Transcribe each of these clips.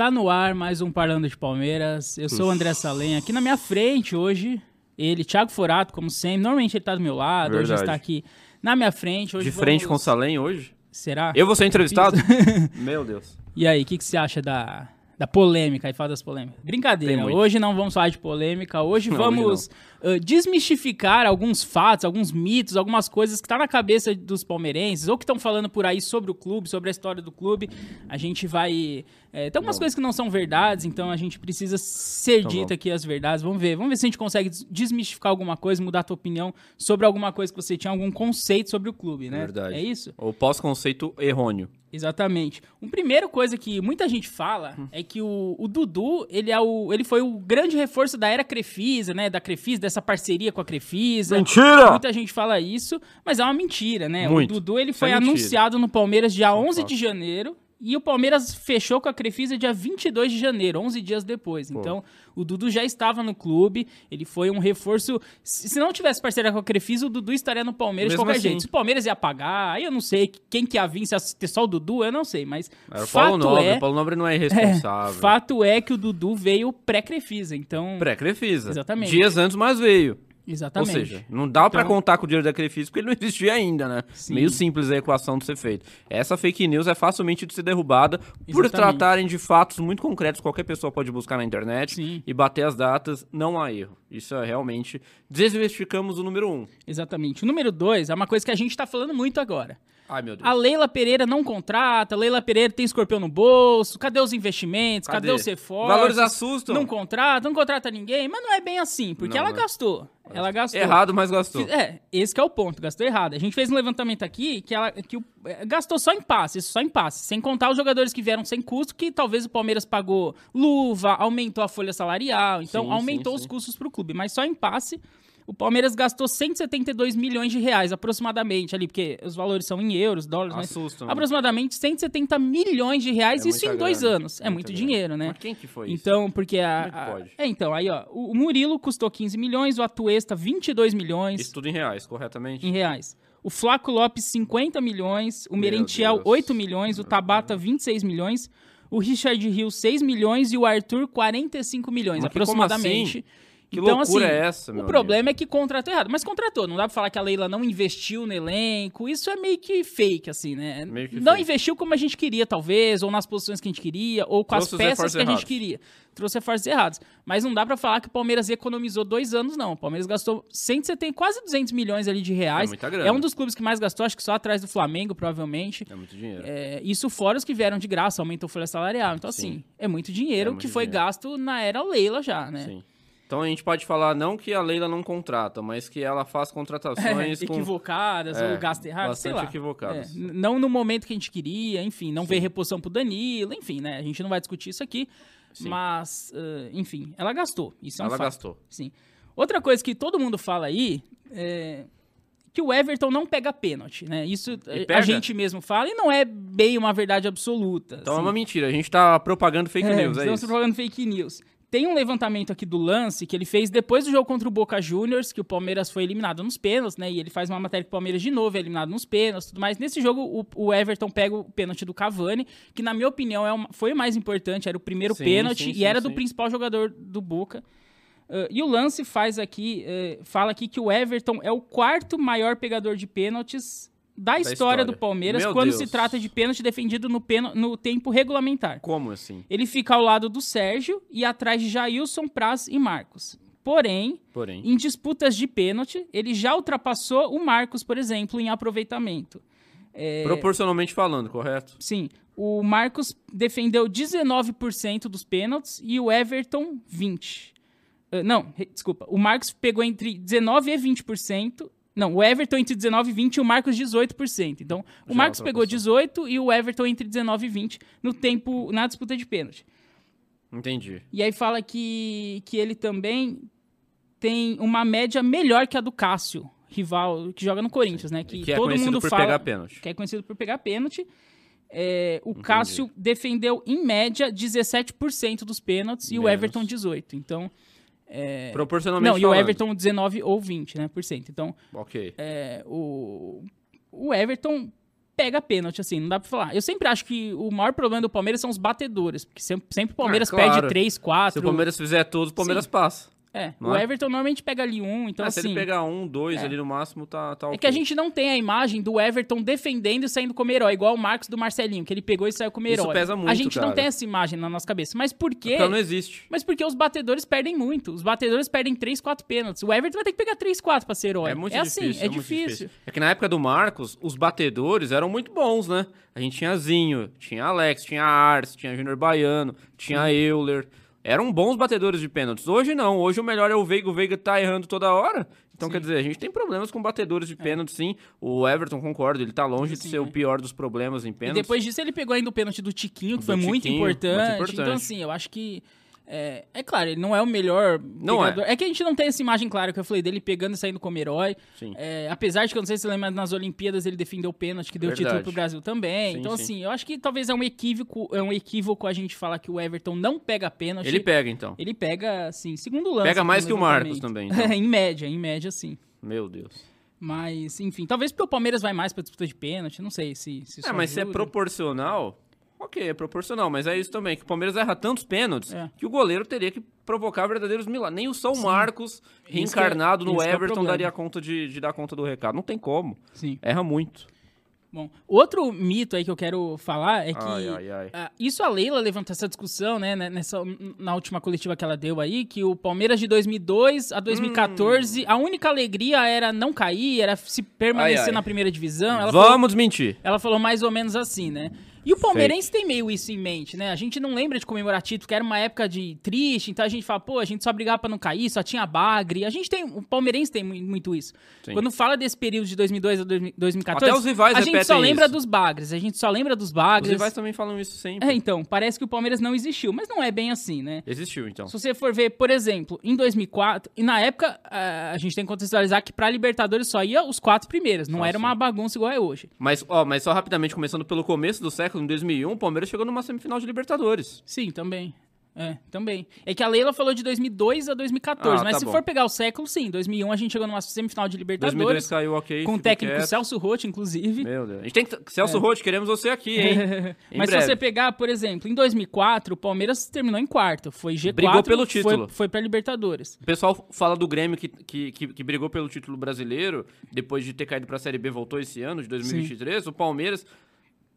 Está no ar mais um Parlando de Palmeiras. Eu sou o André Salem. Aqui na minha frente hoje, ele, Thiago Forato, como sempre. Normalmente ele tá do meu lado, hoje Verdade. está aqui na minha frente. Hoje De frente com o vamos- Salem hoje? Será? Eu vou ser entrevistado? Meu Deus. E aí, o que, que você acha da, da polêmica? Aí fala das polêmicas. Brincadeira, hoje não vamos falar de polêmica. Hoje Não, vamos desmistificar alguns fatos, alguns mitos, algumas coisas que tá na cabeça dos palmeirenses ou que estão falando por aí sobre o clube, sobre a história do clube. A gente vai. eh, tem algumas coisas que não são verdades, então a gente precisa ser Então dita aqui as verdades. Vamos ver. Vamos ver se a gente consegue des- desmistificar alguma coisa, mudar a tua opinião sobre alguma coisa que você tinha, algum conceito sobre o clube, né? Verdade. É isso? O pós-conceito errôneo. Exatamente. Uma primeira coisa que muita gente fala Hum. é que o, o Dudu, ele, é o, ele foi o grande reforço da era Crefisa, né? Da Crefisa, dessa parceria com a Crefisa. Mentira! Muita gente fala isso, mas é uma mentira, né? Muito. O Dudu, ele Isso foi é anunciado no Palmeiras dia Isso é 11 fato. de janeiro e o Palmeiras fechou com a Crefisa dia 22 de janeiro, 11 dias depois. Pô. Então, o Dudu já estava no clube, ele foi um reforço... Se não tivesse parceria com a Crefisa, o Dudu estaria no Palmeiras Mesmo de qualquer assim. jeito. Se o Palmeiras ia pagar, aí eu não sei quem que ia vir, se ia ter só o Dudu, eu não sei, mas Era o fato Paulo Nobre. é... O Paulo Nobre não é é, irresponsável. fato é que o Dudu veio pré-Crefisa, então... Pré-Crefisa. Exatamente. Dias antes, mas veio. Exatamente. Ou seja, não dá pra Então- contar com o dinheiro da Crefisa porque ele não existia ainda, né? Sim. Meio simples a equação de ser feita. Essa fake news é facilmente de ser derrubada por Exatamente. tratarem de fatos muito concretos. Qualquer pessoa pode buscar na internet Sim. e bater as datas. Não há erro. Isso é realmente... Desmistificamos o número um. Exatamente. O número dois é uma coisa que a gente tá falando muito agora. Ai, meu Deus. A Leila Pereira não contrata, a Leila Pereira tem escorpião no bolso, cadê os investimentos, cadê, Cadê? os reforços? Valores assustam. Não contrata, não contrata ninguém, mas não é bem assim, porque Não, ela né? gastou. Ela gastou. Errado, mas gastou. É, esse que é o ponto, gastou errado. A gente fez um levantamento aqui que ela que o- é, gastou só em passes, só em passes, sem contar os jogadores que vieram sem custo, que talvez o Palmeiras pagou luva, aumentou a folha salarial, então Sim, aumentou sim, os sim. custos pro clube, mas só em passe o Palmeiras gastou 172 milhões de reais, aproximadamente, ali, porque os valores são em euros, dólares, mas Assustam. né? aproximadamente 170 milhões de reais, É isso em dois grana, anos. É muito grana. dinheiro, né? Mas quem que foi isso? Então, porque a. Como é a- pode? é, então, aí, ó. O Murilo custou 15 milhões, o Atuesta 22 milhões Isso tudo em reais, corretamente? em reais. O Flaco Lopes 50 milhões, o Meu Merentiel Deus. 8 milhões, o Tabata 26 milhões, o Richard Hill 6 milhões e o Arthur 45 milhões, Mas aproximadamente. assim? Que loucura é essa, meu O problema é que contratou errado. Mas contratou. Não dá pra falar que a Leila não investiu no elenco. Isso é meio que fake, assim, né? Meio que não fake. investiu como a gente queria, talvez, ou nas posições que a gente queria, ou com Trouxe as peças que a gente errados. queria. Trouxe reforços errados. Mas não dá pra falar que o Palmeiras economizou dois anos, não. O Palmeiras gastou 170, quase 200 milhões ali de reais. É muita grana. É um dos clubes que mais gastou, acho que só atrás do Flamengo, provavelmente. É muito dinheiro. É, isso fora os que vieram de graça, aumentou a folha salarial. Então, Sim. assim, é muito dinheiro É muito que foi dinheiro. gasto na era Leila já, né? Sim. Então a gente pode falar não que a Leila não contrata, mas que ela faz contratações com... equivocadas É, ou gasta errado, sei lá. equivocadas. É, não no momento que a gente queria, enfim, não veio reposição pro Danilo, enfim, né? A gente não vai discutir isso aqui, Sim. mas, eh, enfim, ela gastou. Isso é um Ela fato. gastou. Sim. Outra coisa que todo mundo fala aí é que o Everton não pega pênalti, né? Isso a gente mesmo fala e não é bem uma verdade absoluta. Então é assim. uma mentira. A gente tá propagando fake É, news, é estamos isso. propagando fake news. Tem um levantamento aqui do lance que ele fez depois do jogo contra o Boca Juniors, que o Palmeiras foi eliminado nos pênaltis, né? E ele faz uma matéria que o Palmeiras de novo é eliminado nos pênaltis, tudo mais. Nesse jogo, o, o Everton pega o pênalti do Cavani, que na minha opinião é uma- foi o mais importante, era o primeiro Sim, pênalti sim, e sim, era do principal jogador do Boca. Uh, e o lance faz aqui, eh, fala aqui que o Everton é o quarto maior pegador de pênaltis da, história, história. do Palmeiras Meu quando Deus. se trata de pênalti defendido no, pênal- no tempo regulamentar. Como assim? Ele fica ao lado do Sérgio e atrás de Jailson, Praz e Marcos. Porém, Porém. em disputas de pênalti, ele já ultrapassou o Marcos, por exemplo, em aproveitamento. É, Proporcionalmente falando, correto? Sim, o Marcos defendeu 19% dos pênaltis e o Everton 20%. Ah, não, re- desculpa. O Marcos pegou entre 19% e 20%. Não, o Everton entre 19 e 20 e o Marcos 18%. Então, o Já Marcos pegou ultrapassou. 18 e o Everton entre 19 e 20 no tempo na disputa de pênalti. Entendi. E aí fala que, que ele também tem uma média melhor que a do Cássio, rival que joga no Corinthians, né? Que, Que é todo conhecido mundo por fala pegar pênalti. que é conhecido por pegar pênalti. É, o Cássio defendeu, em média, 17% dos pênaltis e o Menos. Everton 18%. Então, Proporcionalmente não, e o falando. Everton 19 ou 20, né, por cento. Então, Ok. é, o, o Everton pega pênalti, assim, não dá pra falar. Eu sempre acho que o maior problema do Palmeiras são os batedores, porque sempre, sempre o Palmeiras Ah, claro. perde 3, 4. Se o Palmeiras fizer todos, o Palmeiras passa. É, não o é? Everton normalmente pega ali um, então se assim... ele pegar um, dois é. ali no máximo, tá, tá É que a gente não tem a imagem do Everton defendendo e saindo como herói, igual o Marcos do Marcelinho, que ele pegou e saiu como Isso herói. pesa muito, A gente não cara. tem essa imagem na nossa cabeça. Mas por quê? Porque não existe. Mas porque os batedores perdem muito. Os batedores perdem 3, 4 pênaltis. O Everton vai ter que pegar 3, 4 pra ser herói. É muito assim, difícil. é, muito difícil. É que na época do Marcos, os batedores eram muito bons, né? A gente tinha Zinho, tinha Alex, tinha Ars, tinha Júnior Baiano, tinha Euler. Eram bons batedores de pênaltis. Hoje não. Hoje o melhor é o Veiga. O Veiga tá errando toda hora. Então, Sim. quer dizer, a gente tem problemas com batedores de pênalti, sim. O Everton, concordo, ele tá longe de Sim, ser o é. pior dos problemas em E pênaltis. depois disso ele pegou ainda o pênalti do Tiquinho, que Do foi muito Tiquinho, muito importante. importante. Então, assim, eu acho que. É, é claro, ele não é o melhor. Não pegador. é. que a gente não tem essa imagem clara que eu falei dele pegando e saindo como herói. Sim. É, apesar de que eu não sei se você lembra, nas Olimpíadas ele defendeu o pênalti que deu Verdade. título pro Brasil também. Sim, então, sim. assim, eu acho que talvez é um equívoco, é um equívoco a gente falar que o Everton não pega pênalti. Ele pega, então. Ele pega, assim, segundo lance. Pega mais que o Marcos também, então. em média, em média, sim. Meu Deus. Mas, enfim, talvez porque o Palmeiras vai mais pra disputa de pênalti, não sei se, se É, mas se é ajuda. proporcional, ok, é proporcional. Mas é isso também, que o Palmeiras erra tantos pênaltis É. que o goleiro teria que provocar verdadeiros milagres. Nem o São Marcos, reencarnado que é- no que é o Everton, problema. daria conta de, de dar conta do recado. Não tem como. Sim. Erra muito. Bom, outro mito aí que eu quero falar é que Ai, ai, ai. ah, isso a Leila levantou essa discussão, né, né, nessa, na última coletiva que ela deu aí, que o Palmeiras de 2002 a 2014, a única alegria era não cair, era se permanecer Hum. Na primeira divisão. Ela falou, Vamos desmentir. ela falou mais ou menos assim, né? E o palmeirense tem meio isso em mente, né? A gente não lembra de comemorar título, que era uma época de triste, então a gente fala, pô, a gente só brigava pra não cair, só tinha bagre. A gente tem, o palmeirense tem mu- muito isso. Sim. Quando fala desse período de 2002 a 2014, Até os rivais a gente só lembra isso. dos bagres, a gente só lembra dos Os bagres. rivais também falam isso sempre. É, então, parece que o Palmeiras não existiu, mas não é bem assim, né? Existiu, então. Se você for ver, por exemplo, em 2004, e na época ah, a gente tem que contextualizar que pra Libertadores só ia os quatro primeiros, não Só era uma bagunça igual é hoje. Mas, ó, mas só rapidamente, começando pelo começo do século, em 2001, o Palmeiras chegou numa semifinal de Libertadores. Sim, também. É, também. É que a Leila falou de 2002 a 2014, Ah, mas tá se bom. for pegar o século, sim. 2001 a gente chegou numa semifinal de 2002 Libertadores, caiu ok. com o ficou técnico quieto. Celso Roth, inclusive. Meu Deus. A gente tem que... Celso Roth, queremos você aqui, hein? Em mas breve. se você pegar, por exemplo, em 2004, o Palmeiras terminou em quarto. Foi G4. Brigou pelo foi- título. Foi, pra Libertadores. O pessoal fala do Grêmio que, que, que, que brigou pelo título brasileiro, depois de ter caído pra Série B, voltou esse ano, de 2023. O Palmeiras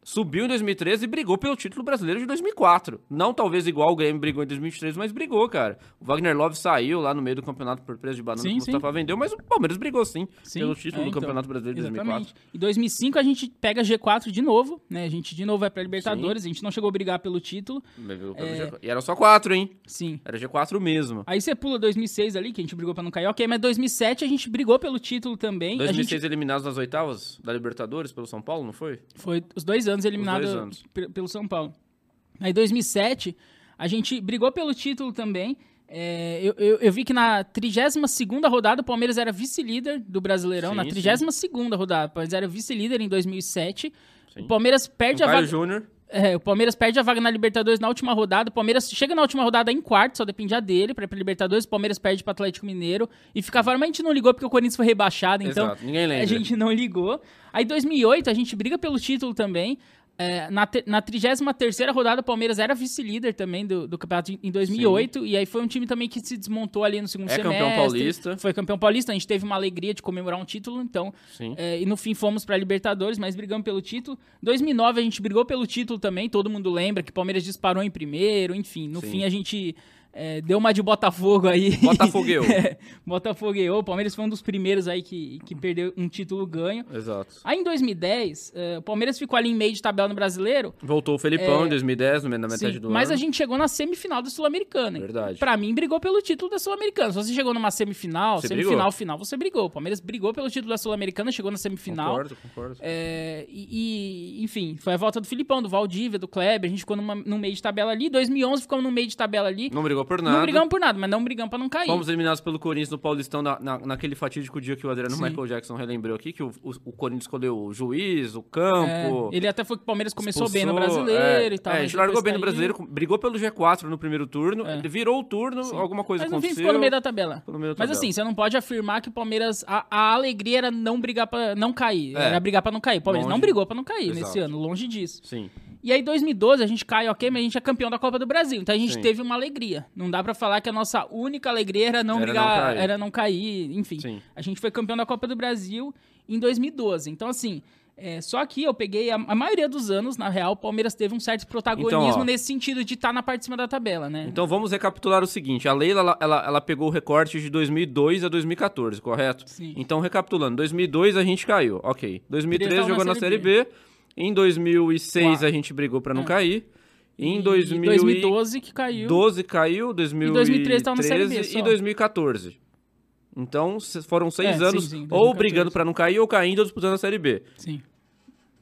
subiu em 2013 e brigou pelo título brasileiro de 2004. Não talvez igual o Grêmio brigou em 2023, mas brigou, cara. O Wagner Love saiu lá no meio do campeonato por preço de banana Sim, que o Mustafa vendeu, mas o Palmeiras brigou sim, Sim, pelo título é, do então. Campeonato Brasileiro de Exatamente. 2004. Em 2005 a gente pega G4 de novo, né? A gente de novo vai pra Libertadores. A gente não chegou a brigar pelo título. É. pelo G4. E era só quatro, hein? Sim. Era G4 mesmo. Aí você pula 2006 ali, que a gente brigou pra não cair. Ok, mas 2007 a gente brigou pelo título também. A 2006 gente eliminados nas oitavas da Libertadores pelo São Paulo, não foi? foi os dois anos eliminado dois anos. pe- pelo São Paulo. Aí 2007 a gente brigou pelo título também. É, eu, eu, eu vi que na 32ª rodada o Palmeiras era vice-líder do Brasileirão. Sim, na sim. 32ª rodada, o Palmeiras era vice-líder em 2007. Sim. O Palmeiras perde a vaga... Júnior. É, o Palmeiras perde a vaga na Libertadores na última rodada. O Palmeiras chega na última rodada em quarto, só dependia dele pra ir pra Libertadores. O Palmeiras perde pro Atlético Mineiro. E ficava, mas a gente não ligou porque o Corinthians foi rebaixado, então Exato, ninguém lembra. a gente não ligou. Aí 2008 a gente briga pelo título também. É, na, te- na 33ª rodada, o Palmeiras era vice-líder também do, do campeonato em 2008. E aí foi um time também que se desmontou ali no segundo É semestre. campeão paulista. Foi campeão paulista. A gente teve uma alegria de comemorar um título, então... Sim. É, e no fim fomos pra Libertadores, mas brigamos pelo título. 2009 a gente brigou pelo título também, todo mundo lembra que o Palmeiras disparou em primeiro, enfim. No Sim. fim a gente é, deu uma de Botafogo aí. Botafogueu. é, Botafogueou. O Palmeiras foi um dos primeiros aí que, que perdeu um título ganho. Exato. Aí em 2010, é, o Palmeiras ficou ali em meio de tabela no Brasileiro. Voltou o Felipão em 2010, no meio da metade É. Sim, do mas ano. a gente chegou na semifinal da Sul-Americana. Verdade. Pra mim, brigou pelo título da Sul-Americana. Se você chegou numa semifinal, Você semifinal, brigou. final, você brigou. O Palmeiras brigou pelo título da Sul-Americana, chegou na semifinal. Concordo, concordo. É, e, e, enfim, foi a volta do Filipão, do Valdívia, do Kleber. A gente ficou numa, no meio de tabela ali. 2011 ficamos no meio de tabela ali. Não brigou brigou por nada. Não brigamos por nada, mas não brigamos pra não cair. Fomos eliminados pelo Corinthians no Paulistão na, na- naquele fatídico dia que o Adriano Sim. Michael Jackson relembrou aqui, que o, o, o Corinthians escolheu o juiz, o campo. É, ele até foi que o Palmeiras começou bem no expulsou, brasileiro é, e tal. É, a mas gente largou bem no brasileiro, brigou pelo G4 no primeiro turno, É. virou o turno, alguma coisa Mas aconteceu. ficou no meio da tabela. Meio da Mas tabela. assim, você não pode afirmar que o Palmeiras. A, a alegria era não brigar pra não cair. É. Era brigar pra não cair. O Palmeiras não Longe. brigou pra não cair Exato. nesse ano, longe disso. Sim. E aí, 2012, a gente cai, ok, mas a gente é campeão da Copa do Brasil. Então a gente Sim. teve uma alegria. Não dá pra falar que a nossa única alegria era não Era brigar, não cair. era não cair, enfim. Sim. A gente foi campeão da Copa do Brasil em 2012. Então, assim. é, só que eu peguei a, a maioria dos anos, na real, o Palmeiras teve um certo protagonismo Então, nesse sentido de estar na parte de cima da tabela, né? Então vamos recapitular o seguinte: a Leila ela, ela, ela pegou o recorte de 2002 a 2014, correto? Sim. Então recapitulando, 2002 a gente caiu, ok. 2013 Tava na jogou na Série Série B. Em 2006 Quatro. a gente brigou pra não É. cair. Em E 2012 2012 que caiu. caiu, 2013 2013 tava na Série B só. e 2014. Então foram seis É, anos sim, sim, ou 2014. brigando pra não cair ou caindo ou disputando a Série B. Sim.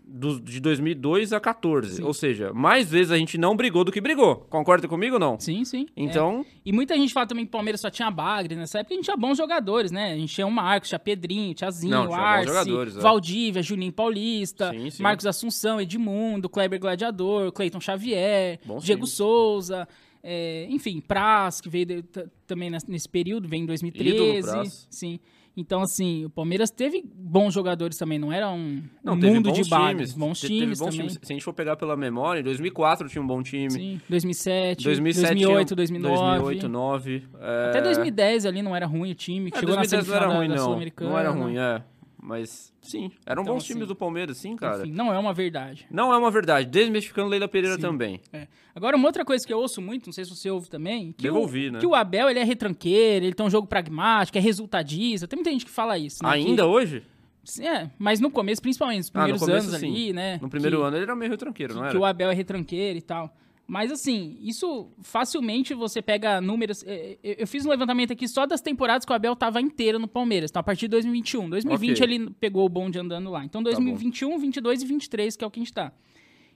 Do- de 2002 a 14. Sim. Ou seja, mais vezes a gente não brigou do que brigou. Concorda comigo ou não? Sim, sim. É. Então, E muita gente fala também que o Palmeiras só tinha Bagre nessa época. A gente tinha bons jogadores, né? A gente tinha o Marcos, tinha Pedrinho, Tiazinho, Não, tinha Arce, é. Valdívia, Juninho Paulista, Sim, sim. Marcos Assunção, Edmundo, Kleber Gladiador, Cleiton Xavier, Bons Diego. Souza, é, enfim, Praz, que veio de- também nes- nesse período, veio em 2013. Ídolo, Praz. Sim. Então, assim, o Palmeiras teve bons jogadores também, não era um, não, mundo de times. Bons Te- times teve bons também. times. Se a gente for pegar pela memória, em 2004 tinha um bom time. Sim, 2007, 2007 2008, tinha- 2009. 2008, 2009. é... Até 2010 ali não era ruim o time, É, chegou na 2010 não era semifinal ruim, da, da não. Sul-Americana. Não era ruim, é. Mas, sim, eram Então, bons times assim, do Palmeiras, sim, cara. Enfim, não é uma verdade. Não é uma verdade. Desmistificando Leila Pereira Sim. também. É. Agora, uma outra coisa que eu ouço muito, não sei se você ouve também, que, Devolvi, o, né? que o Abel ele é retranqueiro, ele tem um jogo pragmático, é resultadista. Tem muita gente que fala isso. Né? Ainda hoje? Que- é, mas no começo, principalmente, nos Ah, no primeiros começo, anos sim. ali, né? No primeiro que, ano ele era meio retranqueiro, que, não que era? o Abel é retranqueiro e tal. Mas assim, isso facilmente você pega números. é, é, Eu fiz um levantamento aqui só das temporadas que o Abel tava inteiro no Palmeiras. Então, a partir de 2021. 2020 Ok. ele pegou o bonde andando lá. Então, bom. 2021, 22 e 23, que é o que a gente tá.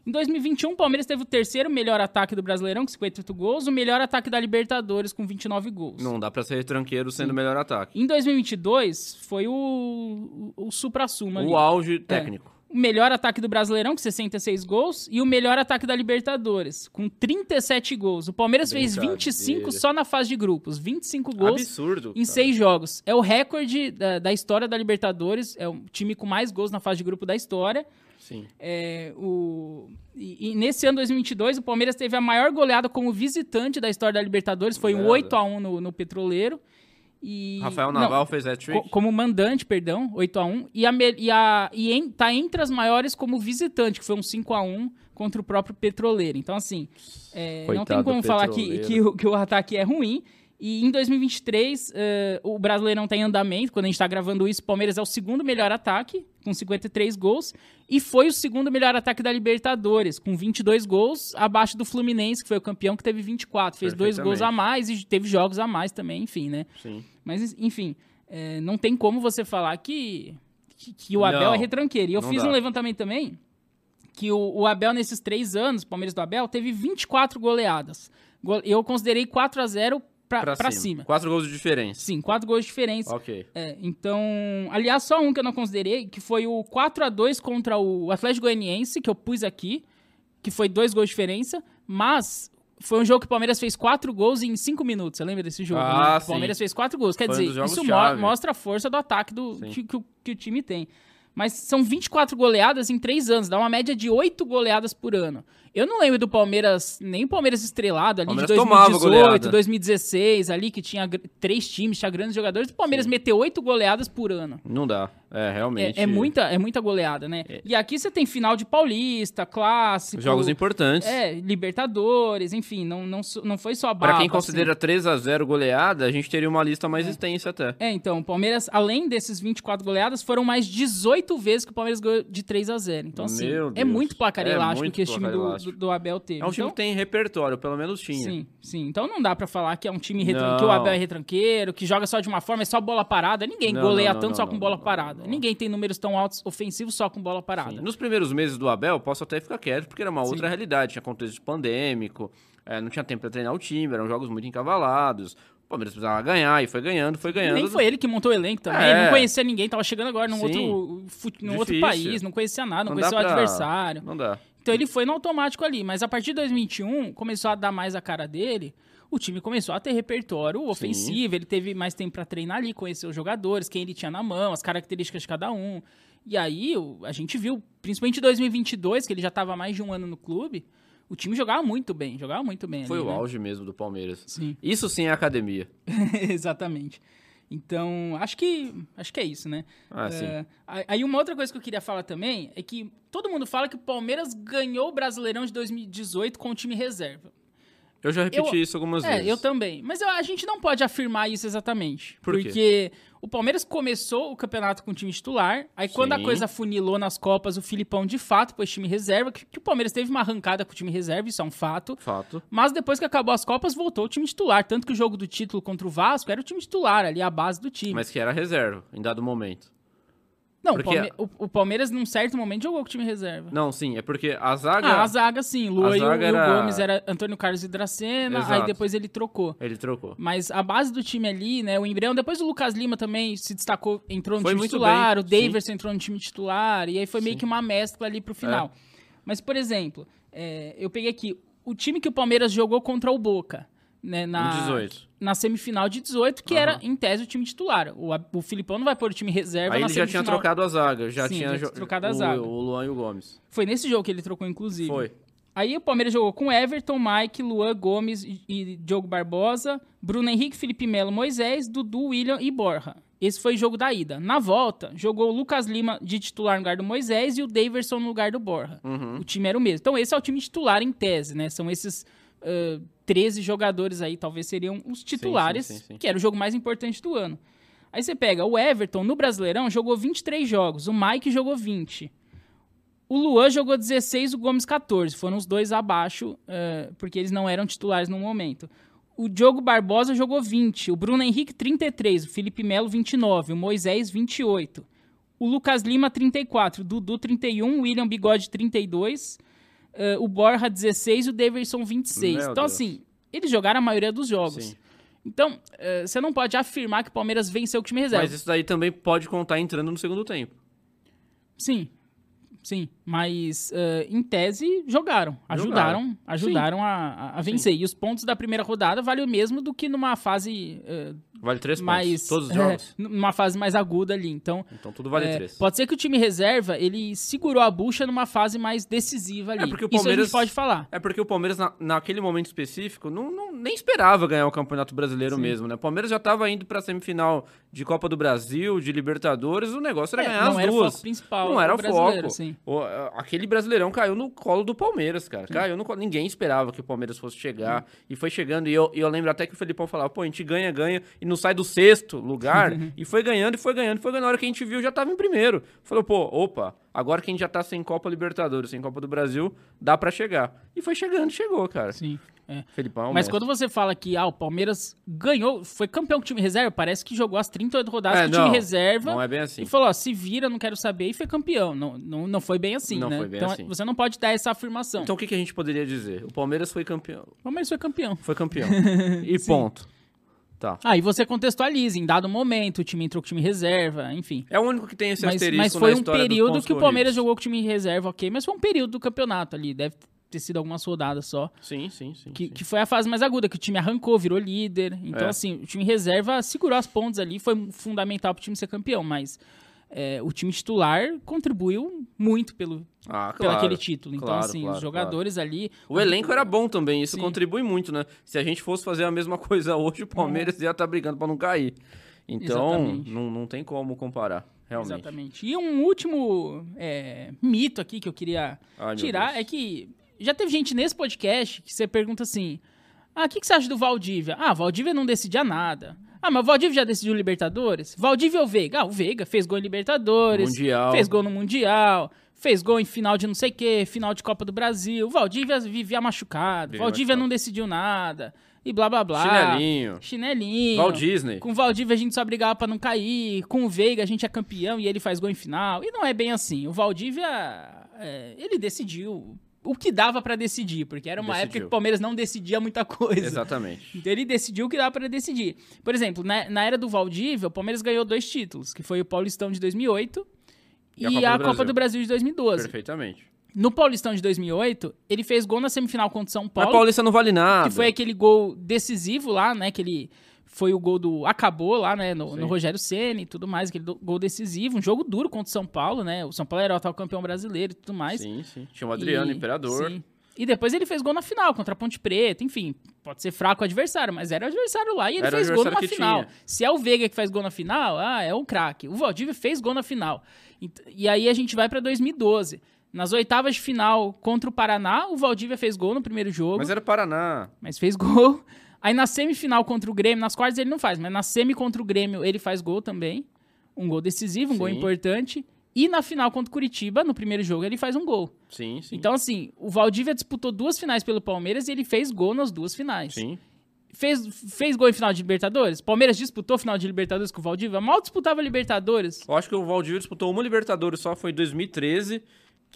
Em 2021, o Palmeiras teve o terceiro melhor ataque do Brasileirão, com 58 gols, o melhor ataque da Libertadores, com 29 gols. Não dá pra ser retranqueiro sendo o melhor ataque. Em 2022, foi o, o, o supra-sumo ali. O auge técnico. O melhor ataque do Brasileirão, com 66 gols, e o melhor ataque da Libertadores, com 37 gols. O Palmeiras fez Brincadeira. 25 só na fase de grupos, 25 gols Absurdo. em cara. seis jogos. É o recorde da, da história da Libertadores, é o time com mais gols na fase de grupo da história. Sim. É, o, e, e nesse ano 2022, o Palmeiras teve a maior goleada como visitante da história da Libertadores, foi um Goleada. 8x1 no, no Petroleiro. E, Rafael não, Naval fez hat-trick. Co- como mandante, perdão, 8x1. E, a, e, a, e em- tá entre as maiores como visitante, que foi um 5x1 contra o próprio Petroleiro. Então, assim, é, não tem como falar que, que, o, que o ataque é ruim. E em 2023, eh, o Brasileirão tá em andamento. Quando a gente tá gravando isso, o Palmeiras é o segundo melhor ataque, com 53 gols. E foi o segundo melhor ataque da Libertadores, com 22 gols, abaixo do Fluminense, que foi o campeão, que teve 24. Fez dois gols a mais e teve jogos a mais também, enfim, né? Sim. Mas, enfim, é, não tem como você falar que, que, que o Abel Não, é retranqueiro. E eu fiz dá. um levantamento também que o, o Abel, nesses três anos, Palmeiras do Abel, teve 24 goleadas. Go- Eu considerei 4 a 0 pra, Pra, pra cima. cima. Quatro gols de diferença. Sim, quatro gols diferentes. Ok. É, então, aliás, só um que eu não considerei, que foi o 4 a 2 contra o Atlético Goianiense, que eu pus aqui, que foi dois gols de diferença, mas foi um jogo que o Palmeiras fez quatro gols em cinco minutos. Você lembra desse jogo? Ah, né? O. Palmeiras fez quatro gols. Quer Foi um dizer, jogos isso mo- mostra a força do ataque do, que, que que o time tem. Mas são 24 goleadas em três anos, dá uma média de oito goleadas por ano. Eu não lembro do Palmeiras, nem o Palmeiras estrelado ali de Palmeiras tomava 2018, goleada. 2016, ali que tinha três times, tinha grandes jogadores. O Palmeiras meteu oito goleadas por ano. Não dá. É, realmente. É, é muita, é muita goleada, né? E aqui você tem final de Paulista, Clássico. Jogos importantes. É, Libertadores, enfim, não, não, não foi só baba. Pra quem assim. considera 3 a 0 goleada, a gente teria uma lista mais extensa até. É, então, o Palmeiras, além desses 24 goleadas, foram mais 18 vezes que o Palmeiras ganhou de 3 a 0 Então, assim, Meu é Deus. muito placar É elástico muito que esse time do, do, do Abel teve. É um time então, que tem repertório, pelo menos tinha. Sim, sim. Então não dá pra falar que é um time retran... que o. Abel é retranqueiro, que joga só de uma forma, é só bola parada. Ninguém Não, goleia não, não, tanto só com bola não, parada. Ninguém tem números tão altos ofensivos só com bola parada. Sim. Nos primeiros meses do Abel, posso até ficar quieto, porque era uma outra realidade. Tinha contexto pandêmico, é, não tinha tempo pra treinar o time, eram jogos muito encavalados. O Palmeiras precisava ganhar e foi ganhando, foi ganhando. Nem foi ele que montou o elenco também, É. não conhecia ninguém, tava chegando agora num, Sim. outro, num outro país, não conhecia nada, não, Não conhecia o pra- adversário. Não dá. Então ele foi no automático ali, mas a partir de 2021 começou a dar mais a cara dele. O time começou a ter repertório ofensivo, ele teve mais tempo pra treinar ali, conhecer os jogadores, quem ele tinha na mão, as características de cada um. E aí a gente viu, principalmente em 2022, que ele já tava há mais de um ano no clube, o time jogava muito bem, jogava muito bem Foi ali, o né? auge mesmo do Palmeiras. Sim. Isso sim é academia. Exatamente. Então, acho que acho que é isso, né? Ah, sim. É, aí uma outra coisa que eu queria falar também é que todo mundo fala que o Palmeiras ganhou o Brasileirão de 2018 com o time reserva. Eu já repeti eu- isso algumas É, vezes. eu também. Mas eu- a gente não pode afirmar isso exatamente. Por quê? porque o Palmeiras começou o campeonato com o time titular. Aí quando a Sim. coisa funilou nas Copas, o Filipão de fato pôs time reserva. Que, que o Palmeiras teve uma arrancada com o time reserva, isso é um fato. Fato. Mas depois que acabou as Copas, voltou o time titular. Tanto que o jogo do título contra o Vasco era o time titular, ali a base do time. Mas que era reserva, em dado momento. Não, o, porque- Palme- o- o Palmeiras, num certo momento, jogou com o time reserva. Não, sim, é porque a zaga. Ah, a zaga sim. Lua a e o, zaga e o era- Gomes era Antônio Carlos e Dracena. Aí Exato. depois ele trocou. Ele trocou. Mas a base do time ali, né? O embrião, depois o Lucas Lima também se destacou, entrou no Foi time muito titular, bem, o Daverson entrou no time titular, e aí foi meio Sim. É. que uma mescla ali pro final. Mas, por exemplo, é, eu peguei aqui o time que o Palmeiras jogou contra o Boca, né? Na, Em 18. na semifinal de 18, que Aham. era, em tese, o time titular. O, o Filipão não vai pôr o time reserva Aí na ele já tinha trocado a zaga, já Sim, tinha já trocado a o, zaga. o Luan e o Gomes. Foi nesse jogo que ele trocou, inclusive. Foi. Aí o Palmeiras jogou com Everton, Mike, Luan Gomes e, e Diogo Barbosa, Bruno Henrique, Felipe Melo, Moisés, Dudu, William e Borja. Esse foi o jogo da ida. Na volta, jogou o Lucas Lima de titular no lugar do Moisés e o Daverson no lugar do Borja. Uhum. O time era o mesmo. Então esse é o time titular em tese, né? São esses ah, 13 jogadores aí, talvez seriam os titulares, sim, sim, sim. que era o jogo mais importante do ano. Aí você pega o Everton no Brasileirão, jogou 23 jogos, o Mike jogou 20. O Luan jogou 16, o Gomes 14. Foram os dois abaixo, eh, porque eles não eram titulares no momento. O Diogo Barbosa jogou 20, o Bruno Henrique 33, o Felipe Melo 29, o Moisés 28. O Lucas Lima 34, o Dudu 31, o William Bigode 32, eh, o Borja 16 e o Daverson 26. Meu então Deus. assim, eles jogaram a maioria dos jogos. Sim. Então, eh, você não pode afirmar que o Palmeiras venceu o time reserva. Mas isso daí também pode contar entrando no segundo tempo. Sim, sim. Mas eh, em tese jogaram. Ajudaram, ajudaram a, a- vencer. E os pontos da primeira rodada valem o mesmo do que numa fase eh, Vale três mais. pontos. Todos os eh, jogos. numa fase mais aguda ali. Então. Então tudo vale eh, três. pode ser que o time reserva ele segurou a bucha numa fase mais decisiva ali. É, porque o Isso Palmeiras- gente pode falar. É porque o Palmeiras, na- naquele momento específico, não, não- nem esperava ganhar o Campeonato Brasileiro mesmo, né? O Palmeiras já estava indo pra semifinal de Copa do Brasil, de Libertadores, o negócio era É, ganhar não as era o duas. foco principal Não era o foco. sim. O- aquele Brasileirão caiu no colo do Palmeiras, cara. Caiu no colo. Ninguém esperava que o Palmeiras fosse chegar. E foi chegando. E eu, eu lembro até que o Felipão falava, pô, a gente ganha, ganha, e não sai do sexto lugar. e foi ganhando, e foi ganhando, e foi ganhando. Na hora que a gente viu, já tava em primeiro. Falou, pô, opa, agora que a gente já tá sem Copa Libertadores, sem Copa do Brasil, dá pra chegar. E foi chegando, chegou, cara. Sim. é. Felipão, Mas mestre. quando você fala que ah, o Palmeiras ganhou, foi campeão com o time reserva, parece que jogou as 38 rodadas É, com o time reserva. Não é bem assim. E falou, ó, se vira, não quero saber, e foi campeão. Não, não, não foi bem assim, Não né? foi bem então assim. você não pode dar essa afirmação. Então o que, que a gente poderia dizer? O Palmeiras foi campeão. o Palmeiras foi campeão. Foi campeão. e ponto. Tá. Ah, e você contextualiza, em dado momento, o time entrou com o time reserva, enfim. É o único que tem esse Mas, asterisco mas foi um período que o Palmeiras jogou com o time reserva, ok, mas foi um período do campeonato ali, deve ter sido algumas rodadas só. Sim, sim, sim. Que, sim. que foi a fase mais aguda, que o time arrancou, virou líder. Então, É. assim, o time reserva segurou as pontas ali, foi fundamental pro time ser campeão, mas é, o time titular contribuiu muito pelo, Ah, pelo claro. aquele título. Então, claro, assim, claro, os jogadores ali. O elenco era bom também, isso Sim. contribui muito, né? Se a gente fosse fazer a mesma coisa hoje, o Palmeiras ia estar brigando pra não cair. Então, não, não tem como comparar, realmente. Exatamente. E um último é, mito aqui que eu queria Ai, tirar é que já teve gente nesse podcast que você pergunta assim: ah, o que, que você acha do Valdívia? Ah, Valdívia não decidia nada. Ah, mas o Valdívia já decidiu Libertadores? Valdívia ou Veiga? Ah, o Veiga fez gol em Libertadores, Mundial. fez gol no Mundial, fez gol em final de não sei o quê, final de Copa do Brasil. O Valdívia vivia machucado, Vivia Valdívia machucado. não decidiu nada, e blá blá blá. Chinelinho. Chinelinho. Walt Disney. Com o Valdívia a gente só brigava pra não cair. Com o Veiga a gente é campeão e ele faz gol em final. E não é bem assim. O Valdívia, é, ele decidiu o que dava pra decidir, porque era uma época Decidiu. que o Palmeiras não decidia muita coisa. Exatamente. Então ele decidiu o que dava pra decidir. Por exemplo, na, na era do Valdívia, o Palmeiras ganhou dois títulos, que foi o Paulistão de 2008 e, a, Copa, do Brasil de 2012. Perfeitamente. No Paulistão de 2008, ele fez gol na semifinal contra o São Mas Paulo, Paulista não vale nada. que foi aquele gol decisivo lá, né, que ele foi o gol do acabou lá, né, no, no Rogério Ceni e tudo mais, aquele do- gol decisivo, um jogo duro contra o São Paulo, né? O São Paulo era o atual campeão brasileiro e tudo mais. Sim, sim. Tinha o Adriano, E- Imperador. sim. E depois ele fez gol na final contra a Ponte Preta, enfim, pode ser fraco o adversário, mas era o adversário lá e ele Era fez gol que final. tinha. Se é o Veiga que faz gol na final, ah, é o craque. O Valdívia fez gol na final. E aí a gente vai pra 2012. Nas oitavas de final contra o Paraná, o Valdívia fez gol no primeiro jogo, Mas mas, era Paraná. fez gol. Aí na semifinal contra o Grêmio, nas quartas ele não faz, mas na semi contra o Grêmio ele faz gol também. Um gol decisivo, um gol Sim. importante. E na final contra o Curitiba, no primeiro jogo, ele faz um gol. Sim, sim. Então, assim, o Valdívia disputou duas finais pelo Palmeiras e ele fez gol nas duas finais. Sim. Fez, fez gol em final de Libertadores? Palmeiras disputou final de Libertadores com o Valdívia? Mal disputava Libertadores. Eu acho que o Valdívia disputou uma Libertadores só, foi em 2013.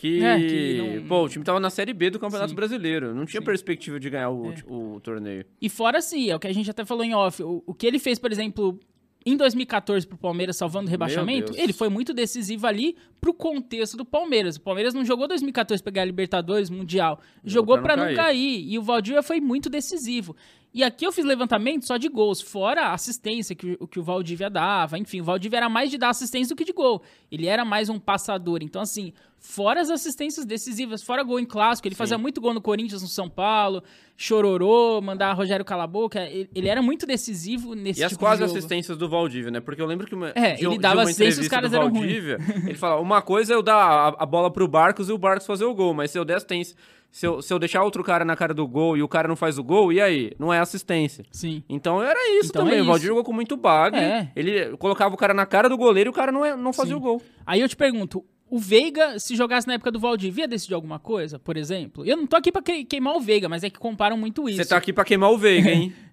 Que, É, que não- pô, o time tava na Série B do Campeonato Sim. Brasileiro. Não tinha Sim. perspectiva de ganhar o, É. o torneio. E fora assim, é o que a gente até falou em off. O, o que ele fez, por exemplo, em 2014 pro Palmeiras salvando o rebaixamento, ele foi muito decisivo ali pro contexto do Palmeiras. O Palmeiras não jogou 2014 pra ganhar Libertadores, Mundial. Jogou pra pra não não cair. cair. E o Valdívia foi muito decisivo. E aqui eu fiz levantamento só de gols, fora a assistência que, o- que o Valdívia dava. Enfim, o Valdívia era mais de dar assistência do que de gol. Ele era mais um passador. Então, assim, fora as assistências decisivas, fora gol em clássico, ele Sim. fazia muito gol no Corinthians, no São Paulo, chororô, mandar Rogério calar a boca. Ele, ele era muito decisivo nesse E as tipo quase de jogo. assistências do Valdívia, né? Porque eu lembro que uma, É, de, ele dava assistência e os caras do eram ruins. Valdívia, ele fala, uma coisa é eu dar a, a bola pro Barcos e o Barcos fazer o gol, mas se eu der assistência, se eu, se eu deixar outro cara na cara do gol e o cara não faz o gol, e aí? Não é assistência. Sim. Então era isso Então também. é o isso. jogou com muito bagre. É. Ele colocava o cara na cara do goleiro e o cara não, é- não fazia Sim. o gol. Aí eu te pergunto, o Veiga, se jogasse na época do Valdívia, ia decidir alguma coisa, por exemplo? Eu não tô aqui pra que- queimar o Veiga, mas é que comparam muito isso. Você tá aqui pra queimar o Veiga, hein?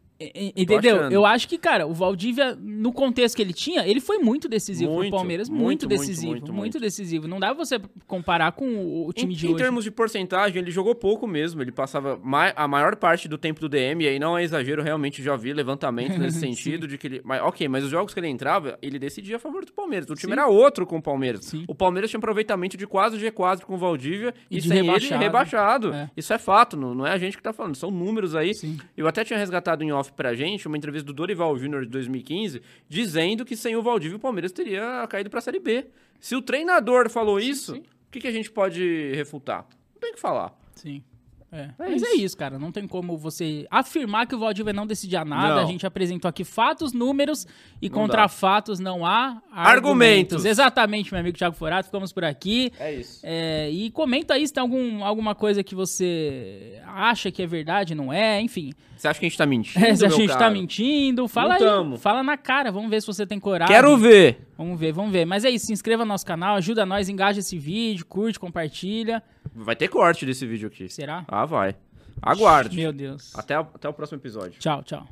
Entendeu? Eu acho que, cara, o Valdívia, no contexto que ele tinha, ele foi muito decisivo Muito, pro Palmeiras. Muito, muito, decisivo. muito, Muito, decisivo. Não dá pra você comparar com o, time em, de em hoje. termos de porcentagem, ele jogou pouco mesmo. Ele passava ma- a maior parte do tempo do DM, e aí não é exagero, realmente já vi levantamento nesse sentido de que ele. Mas, ok, mas os jogos que ele entrava, ele decidia a favor do Palmeiras. O time Sim. era outro com o Palmeiras. Sim. O Palmeiras tinha aproveitamento de quase G4 com o Valdívia e, E sem rebaixado. ele rebaixado. É. Isso é fato, não, não é a gente que tá falando, são números aí. Sim. Eu até tinha resgatado em off pra gente uma entrevista do Dorival Júnior de 2015, dizendo que sem o Valdívia o Palmeiras teria caído pra Série B. Se o treinador falou isso, o que, que a gente pode refutar? Não tem o que falar. Sim. É. É Mas é isso. isso, cara. Não tem como você afirmar que o Valdívia não decidia nada. Não. A gente apresentou aqui fatos, números e Não contra dá. fatos não há argumentos. Argumentos. Exatamente, meu amigo Thiago Forato. Ficamos por aqui. É isso. É, e comenta aí se tem algum, alguma coisa que você acha que é verdade, não é, enfim. Você acha que a gente tá mentindo? É, se a meu gente tá caro? mentindo, fala Não aí. tamo. Fala na cara, vamos ver se você tem coragem. Quero ver. Vamos ver, vamos ver. Mas é isso, se inscreva no nosso canal, ajuda nós, engaja esse vídeo, curte, compartilha. Vai ter corte desse vídeo aqui. Será? Ah, vai. Aguarde. Meu Deus. Até, até o próximo episódio. Tchau, tchau.